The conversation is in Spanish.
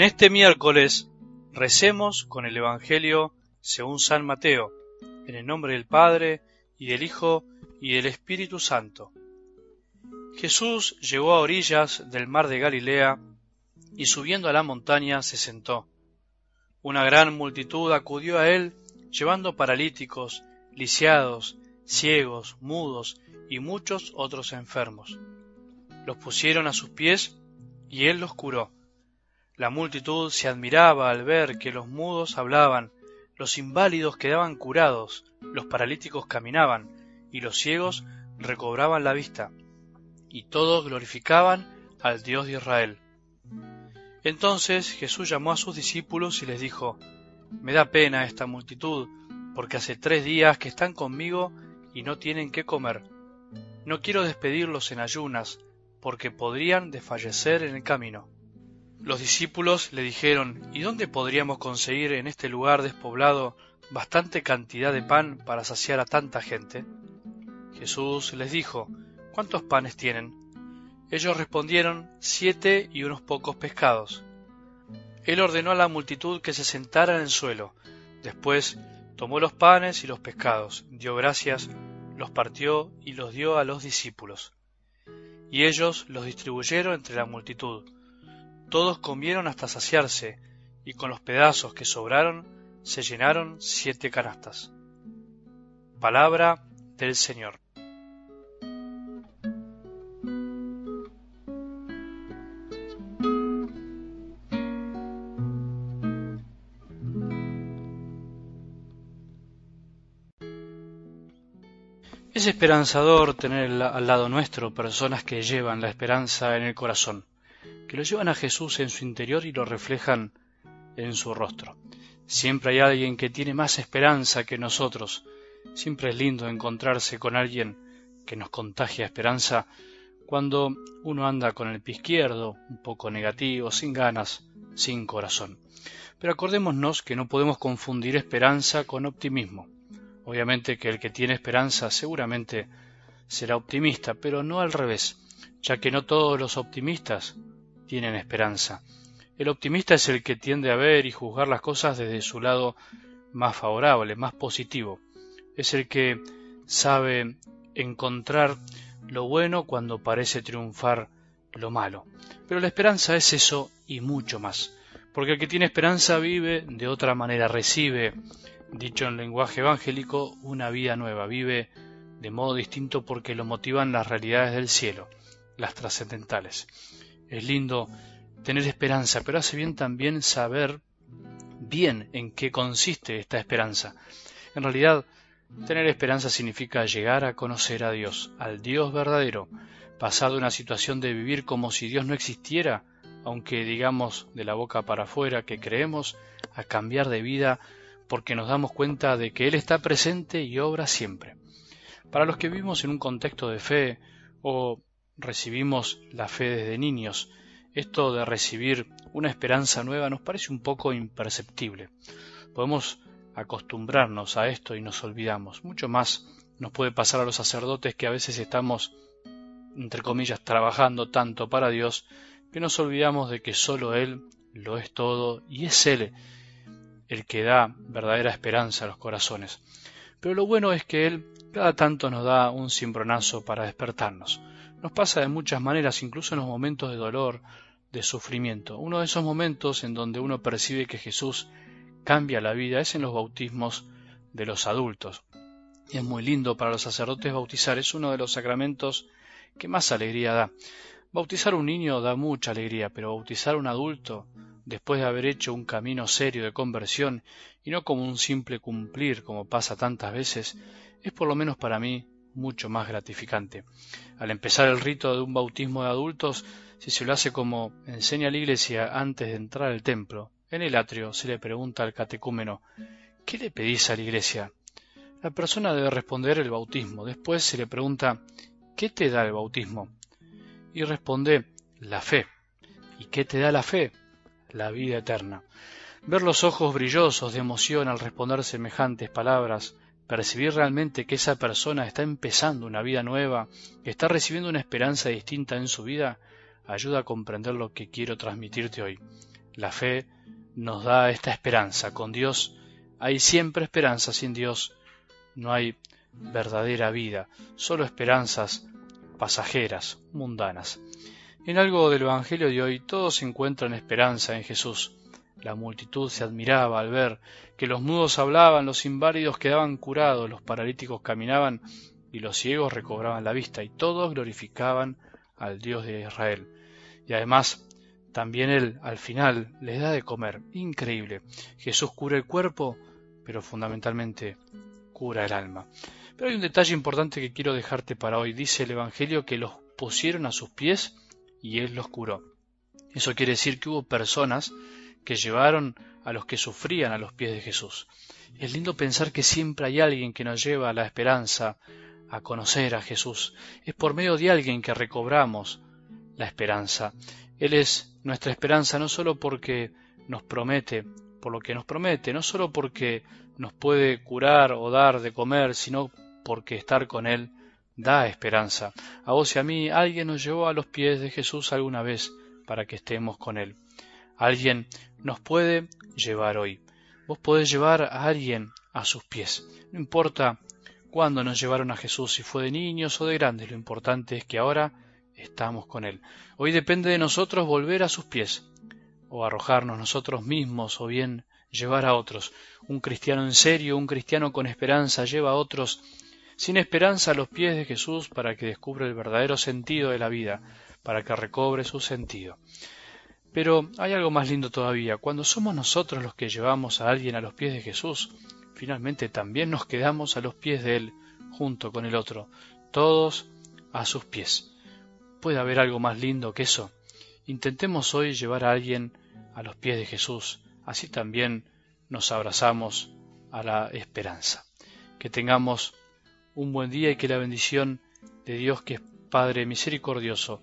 En este miércoles recemos con el Evangelio según San Mateo, en el nombre del Padre, y del Hijo, y del Espíritu Santo. Jesús llegó a orillas del mar de Galilea, y subiendo a la montaña se sentó. Una gran multitud acudió a él, llevando paralíticos, lisiados, ciegos, mudos y muchos otros enfermos. Los pusieron a sus pies, y él los curó la multitud se admiraba al ver que los mudos hablaban, los inválidos quedaban curados, los paralíticos caminaban, y los ciegos recobraban la vista, y todos glorificaban al Dios de Israel. Entonces Jesús llamó a sus discípulos y les dijo, Me da pena esta multitud, porque hace tres días que están conmigo y no tienen qué comer. No quiero despedirlos en ayunas, porque podrían desfallecer en el camino. Los discípulos le dijeron, ¿y dónde podríamos conseguir en este lugar despoblado bastante cantidad de pan para saciar a tanta gente? Jesús les dijo, ¿cuántos panes tienen? Ellos respondieron, siete y unos pocos pescados. Él ordenó a la multitud que se sentara en el suelo. Después tomó los panes y los pescados, dio gracias, los partió y los dio a los discípulos. Y ellos los distribuyeron entre la multitud todos comieron hasta saciarse, y con los pedazos que sobraron se llenaron siete canastas. Palabra del Señor. Es esperanzador tener al lado nuestro personas que llevan la esperanza en el corazón que lo llevan a Jesús en su interior y lo reflejan en su rostro. Siempre hay alguien que tiene más esperanza que nosotros. Siempre es lindo encontrarse con alguien que nos contagia esperanza cuando uno anda con el pie izquierdo, un poco negativo, sin ganas, sin corazón. Pero acordémonos que no podemos confundir esperanza con optimismo. Obviamente que el que tiene esperanza seguramente será optimista, pero no al revés, ya que no todos los optimistas tienen esperanza. El optimista es el que tiende a ver y juzgar las cosas desde su lado más favorable, más positivo. Es el que sabe encontrar lo bueno cuando parece triunfar lo malo. Pero la esperanza es eso y mucho más. Porque el que tiene esperanza vive de otra manera, recibe, dicho en lenguaje evangélico, una vida nueva, vive de modo distinto porque lo motivan las realidades del cielo, las trascendentales. Es lindo tener esperanza, pero hace bien también saber bien en qué consiste esta esperanza. En realidad, tener esperanza significa llegar a conocer a Dios, al Dios verdadero, pasar de una situación de vivir como si Dios no existiera, aunque digamos de la boca para afuera que creemos, a cambiar de vida porque nos damos cuenta de que Él está presente y obra siempre. Para los que vivimos en un contexto de fe o recibimos la fe desde niños. Esto de recibir una esperanza nueva nos parece un poco imperceptible. Podemos acostumbrarnos a esto y nos olvidamos. Mucho más nos puede pasar a los sacerdotes que a veces estamos, entre comillas, trabajando tanto para Dios que nos olvidamos de que solo Él lo es todo y es Él el que da verdadera esperanza a los corazones. Pero lo bueno es que Él cada tanto nos da un cimbronazo para despertarnos. Nos pasa de muchas maneras, incluso en los momentos de dolor, de sufrimiento. Uno de esos momentos en donde uno percibe que Jesús cambia la vida es en los bautismos de los adultos. Y es muy lindo para los sacerdotes bautizar, es uno de los sacramentos que más alegría da. Bautizar un niño da mucha alegría, pero bautizar un adulto, después de haber hecho un camino serio de conversión, y no como un simple cumplir como pasa tantas veces, es por lo menos para mí mucho más gratificante. Al empezar el rito de un bautismo de adultos, si se lo hace como enseña la Iglesia antes de entrar al templo, en el atrio se le pregunta al catecúmeno ¿Qué le pedís a la Iglesia? La persona debe responder el bautismo. Después se le pregunta ¿Qué te da el bautismo? Y responde la fe. ¿Y qué te da la fe? La vida eterna. Ver los ojos brillosos de emoción al responder semejantes palabras percibir realmente que esa persona está empezando una vida nueva, está recibiendo una esperanza distinta en su vida, ayuda a comprender lo que quiero transmitirte hoy. La fe nos da esta esperanza. Con Dios hay siempre esperanza, sin Dios no hay verdadera vida, solo esperanzas pasajeras, mundanas. En algo del Evangelio de hoy todos encuentran esperanza en Jesús. La multitud se admiraba al ver que los mudos hablaban, los inválidos quedaban curados, los paralíticos caminaban y los ciegos recobraban la vista, y todos glorificaban al Dios de Israel. Y además, también Él al final les da de comer. Increíble. Jesús cura el cuerpo, pero fundamentalmente cura el alma. Pero hay un detalle importante que quiero dejarte para hoy. Dice el Evangelio que los pusieron a sus pies y Él los curó. Eso quiere decir que hubo personas que llevaron a los que sufrían a los pies de Jesús. Es lindo pensar que siempre hay alguien que nos lleva a la esperanza, a conocer a Jesús. Es por medio de alguien que recobramos la esperanza. Él es nuestra esperanza no solo porque nos promete, por lo que nos promete, no solo porque nos puede curar o dar de comer, sino porque estar con Él da esperanza. A vos y a mí alguien nos llevó a los pies de Jesús alguna vez para que estemos con Él. Alguien nos puede llevar hoy. Vos podés llevar a alguien a sus pies. No importa cuándo nos llevaron a Jesús, si fue de niños o de grandes, lo importante es que ahora estamos con Él. Hoy depende de nosotros volver a sus pies, o arrojarnos nosotros mismos, o bien llevar a otros. Un cristiano en serio, un cristiano con esperanza, lleva a otros sin esperanza a los pies de Jesús para que descubra el verdadero sentido de la vida, para que recobre su sentido. Pero hay algo más lindo todavía. Cuando somos nosotros los que llevamos a alguien a los pies de Jesús, finalmente también nos quedamos a los pies de Él, junto con el otro, todos a sus pies. ¿Puede haber algo más lindo que eso? Intentemos hoy llevar a alguien a los pies de Jesús, así también nos abrazamos a la esperanza. Que tengamos un buen día y que la bendición de Dios, que es Padre misericordioso,